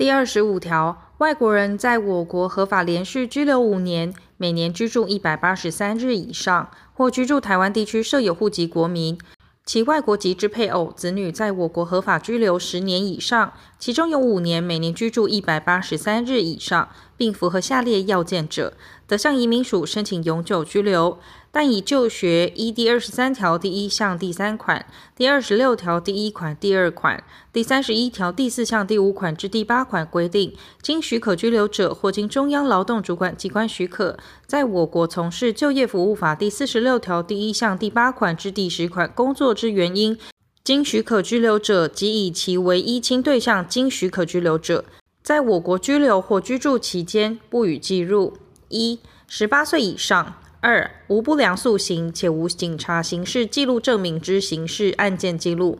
第二十五条，外国人在我国合法连续居留五年，每年居住一百八十三日以上，或居住台湾地区设有户籍国民，其外国籍之配偶、子女在我国合法居留十年以上，其中有五年每年居住一百八十三日以上，并符合下列要件者，得向移民署申请永久居留。但以就学依第二十三条第一项第三款、第二十六条第一款第二款、第三十一条第四项第五款至第八款规定，经许可居留者或经中央劳动主管机关许可，在我国从事就业服务法第四十六条第一项第八款至第十款工作之原因，经许可居留者及以其为依亲对象经许可居留者，在我国居留或居住期间不予计入。一、十八岁以上。二、无不良素行且无警察刑事记录证明之刑事案件记录。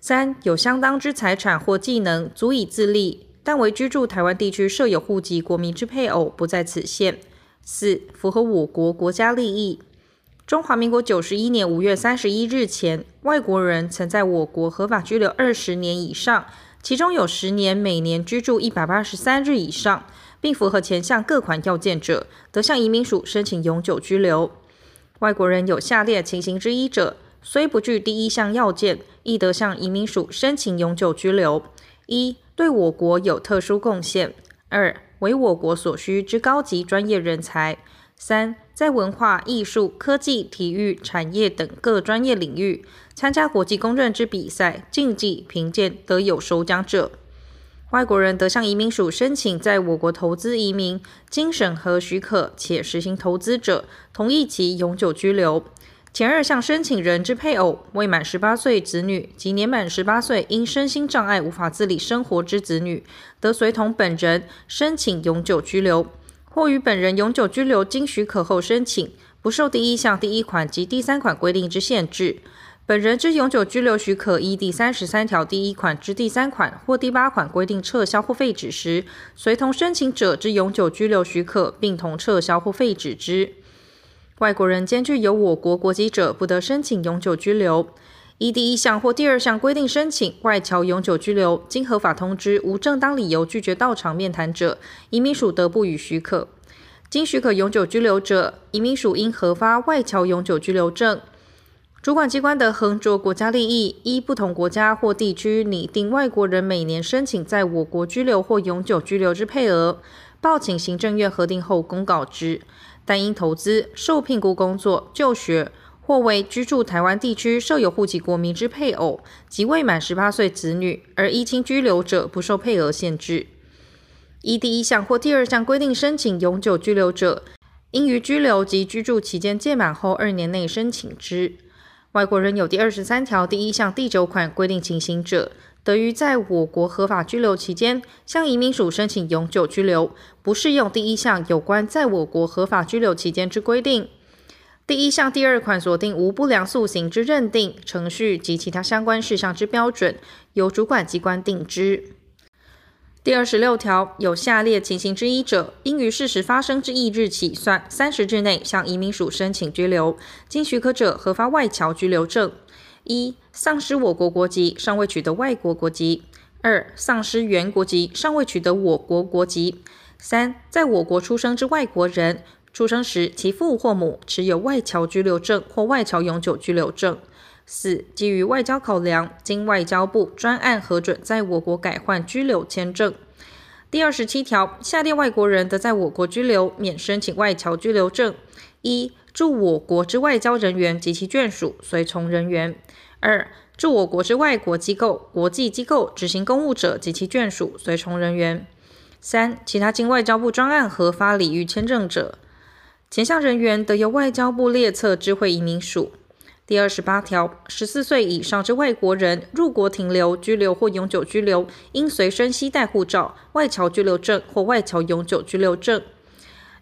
三、有相当之财产或技能足以自立，但为居住台湾地区设有户籍国民之配偶不在此限。四、符合我国国家利益。中华民国九十一年五月三十一日前，外国人曾在我国合法居留二十年以上，其中有十年每年居住一百八十三日以上。并符合前项各款要件者，得向移民署申请永久居留。外国人有下列情形之一者，虽不具第一项要件，亦得向移民署申请永久居留：一、对我国有特殊贡献；二、为我国所需之高级专业人才；三、在文化艺术、科技、体育、产业等各专业领域参加国际公认之比赛、竞技、评鉴得有首奖者。外国人得向移民署申请在我国投资移民，经审核许可且实行投资者，同意其永久居留。前二项申请人之配偶、未满十八岁子女及年满十八岁因身心障碍无法自理生活之子女，得随同本人申请永久居留，或与本人永久居留经许可后申请，不受第一项第一款及第三款规定之限制。本人之永久居留许可依第三十三条第一款之第三款或第八款规定撤销或废止时，随同申请者之永久居留许可并同撤销或废止之。外国人兼具有我国国籍者，不得申请永久居留。依第一项或第二项规定申请外侨永久居留，经合法通知无正当理由拒绝到场面谈者，移民署得不予许可。经许可永久居留者，移民署应核发外侨永久居留证。主管机关得衡酌国家利益，依不同国家或地区拟定外国人每年申请在我国居留或永久居留之配额，报请行政院核定后公告之。但因投资、受聘雇工作、就学或为居住台湾地区设有户籍国民之配偶及未满十八岁子女而依亲居留者，不受配额限制。依第一项或第二项规定申请永久居留者，应于居留及居住期间届满后二年内申请之。外国人有第二十三条第一项第九款规定情形者，得于在我国合法居留期间，向移民署申请永久居留，不适用第一项有关在我国合法居留期间之规定。第一项第二款锁定无不良素行之认定程序及其他相关事项之标准，由主管机关定之。第二十六条，有下列情形之一者，应于事实发生之翌日起算三十日内向移民署申请居留，经许可者核发外侨居留证：一、丧失我国国籍，尚未取得外国国籍；二、丧失原国籍，尚未取得我国国籍；三、在我国出生之外国人，出生时其父或母持有外侨居留证或外侨永久居留证。四、基于外交考量，经外交部专案核准，在我国改换居留签证。第二十七条，下列外国人得在我国居留，免申请外侨居留证：一、驻我国之外交人员及其眷属、随从人员；二、驻我国之外国机构、国际机构执行公务者及其眷属、随从人员；三、其他经外交部专案核发礼遇签证者。前项人员得由外交部列册知会移民署。第二十八条，十四岁以上之外国人入国停留、居留或永久居留，应随身携带护照、外侨居留证或外侨永久居留证。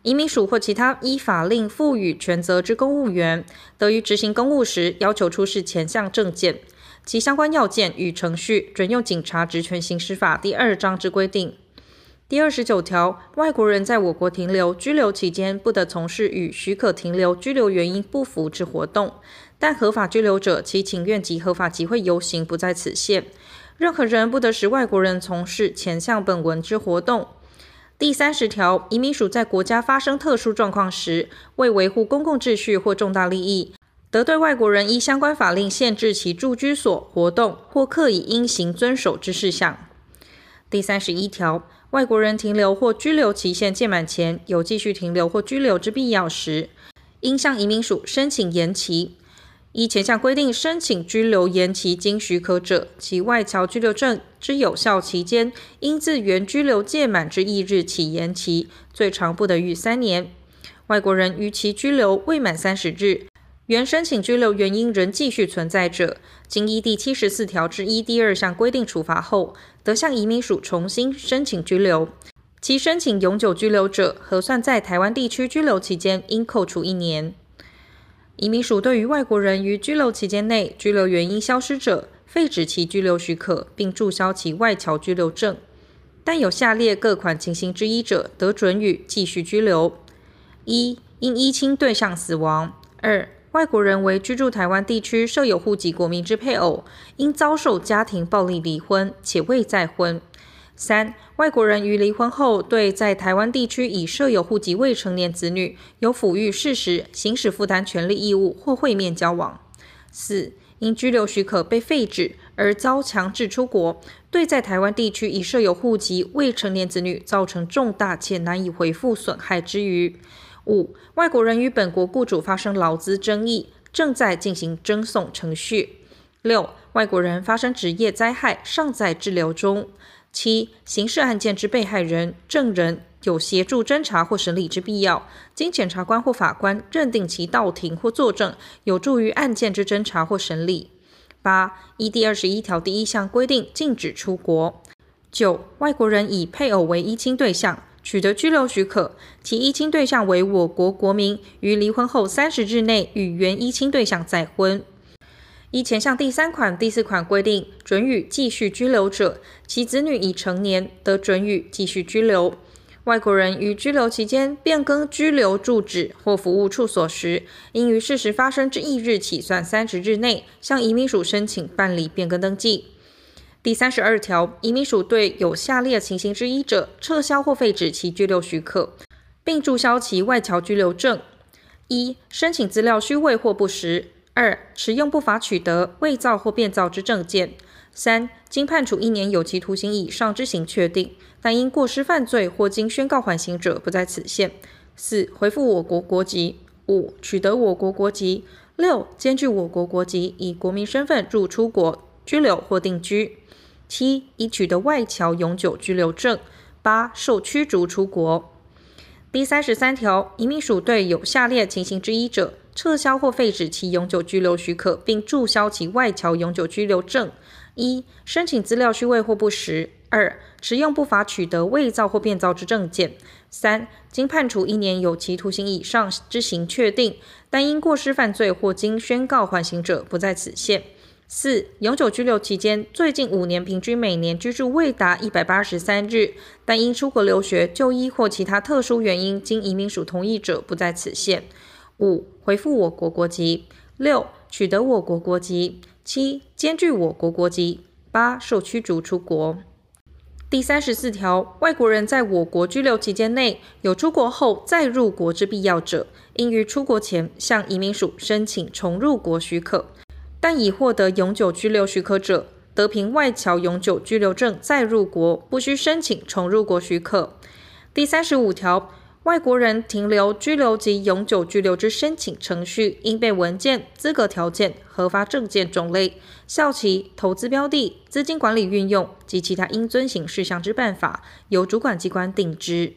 移民署或其他依法令赋予权责之公务员，得于执行公务时要求出示前项证件，其相关要件与程序准用警察职权行使法第二章之规定。第二十九条，外国人在我国停留、居留期间，不得从事与许可停留、居留原因不符之活动。但合法居留者，其请愿及合法集会游行不在此限。任何人不得使外国人从事前项本文之活动。第三十条，移民署在国家发生特殊状况时，为维护公共秩序或重大利益，得对外国人依相关法令限制其住居所、活动或课以应行遵守之事项。第三十一条，外国人停留或居留期限届满前，有继续停留或居留之必要时，应向移民署申请延期。依前项规定申请居留延期经许可者，其外侨居留证之有效期间，应自原居留届满之翌日起延期，最长不得逾三年。外国人逾期居留未满三十日，原申请拘留原因仍继续存在者，经依第七十四条之一第二项规定处罚后，得向移民署重新申请拘留。其申请永久居留者，核算在台湾地区居留期间，应扣除一年。移民署对于外国人于居留期间内居留原因消失者，废止其居留许可，并注销其外侨居留证。但有下列各款情形之一者，得准予继续居留：一、因依亲对象死亡；二、外国人为居住台湾地区设有户籍国民之配偶，因遭受家庭暴力离婚且未再婚。三、外国人于离婚后，对在台湾地区已设有户籍未成年子女有抚育、事实、行使负担权利义务或会面交往。四、因居留许可被废止而遭强制出国，对在台湾地区已设有户籍未成年子女造成重大且难以回复损害之余。五、外国人与本国雇主发生劳资争议，正在进行争讼程序。六、外国人发生职业灾害，尚在滞留中。七、刑事案件之被害人、证人有协助侦查或审理之必要，经检察官或法官认定其到庭或作证，有助于案件之侦查或审理。八、依第二十一条第一项规定禁止出国。九、外国人以配偶为依亲对象，取得居留许可，其依亲对象为我国国民，于离婚后三十日内与原依亲对象再婚。依前项第三款、第四款规定，准予继续居留者，其子女已成年，得准予继续居留。外国人于居留期间变更居留住址或服务处所时，应于事实发生之翌日起算三十日内，向移民署申请办理变更登记。第三十二条，移民署对有下列情形之一者，撤销或废止其居留许可，并注销其外侨居留证：一、申请资料虚伪或不实。二、持用不法取得、伪造或变造之证件；三、经判处一年有期徒刑以上之刑确定，但因过失犯罪或经宣告缓刑者不在此限；四、回复我国国籍；五、取得我国国籍；六、兼具我国国籍，以国民身份入出国居留或定居；七、已取得外侨永久居留证；八、受驱逐出国。第三十三条，移民署对有下列情形之一者，撤销或废止其永久居留许可，并注销其外侨永久居留证：一、申请资料虚伪或不实；二、持用不法取得、伪造或变造之证件；三、经判处一年有期徒刑以上之刑确定，但因过失犯罪或经宣告缓刑者不在此限；四、永久居留期间最近五年平均每年居住未达一百八十三日，但因出国留学、就医或其他特殊原因经移民署同意者不在此限。五、回复我国国籍；六、取得我国国籍；七、兼具我国国籍；八、受驱逐出国。第三十四条，外国人在我国居留期间内有出国后再入国之必要者，应于出国前向移民署申请重入国许可。但已获得永久居留许可者，得凭外侨永久居留证再入国，不需申请重入国许可。第三十五条。外国人停留、居留及永久居留之申请程序，应备文件、资格条件、核发证件种类、效期、投资标的、资金管理运用及其他应遵行事项之办法，由主管机关定之。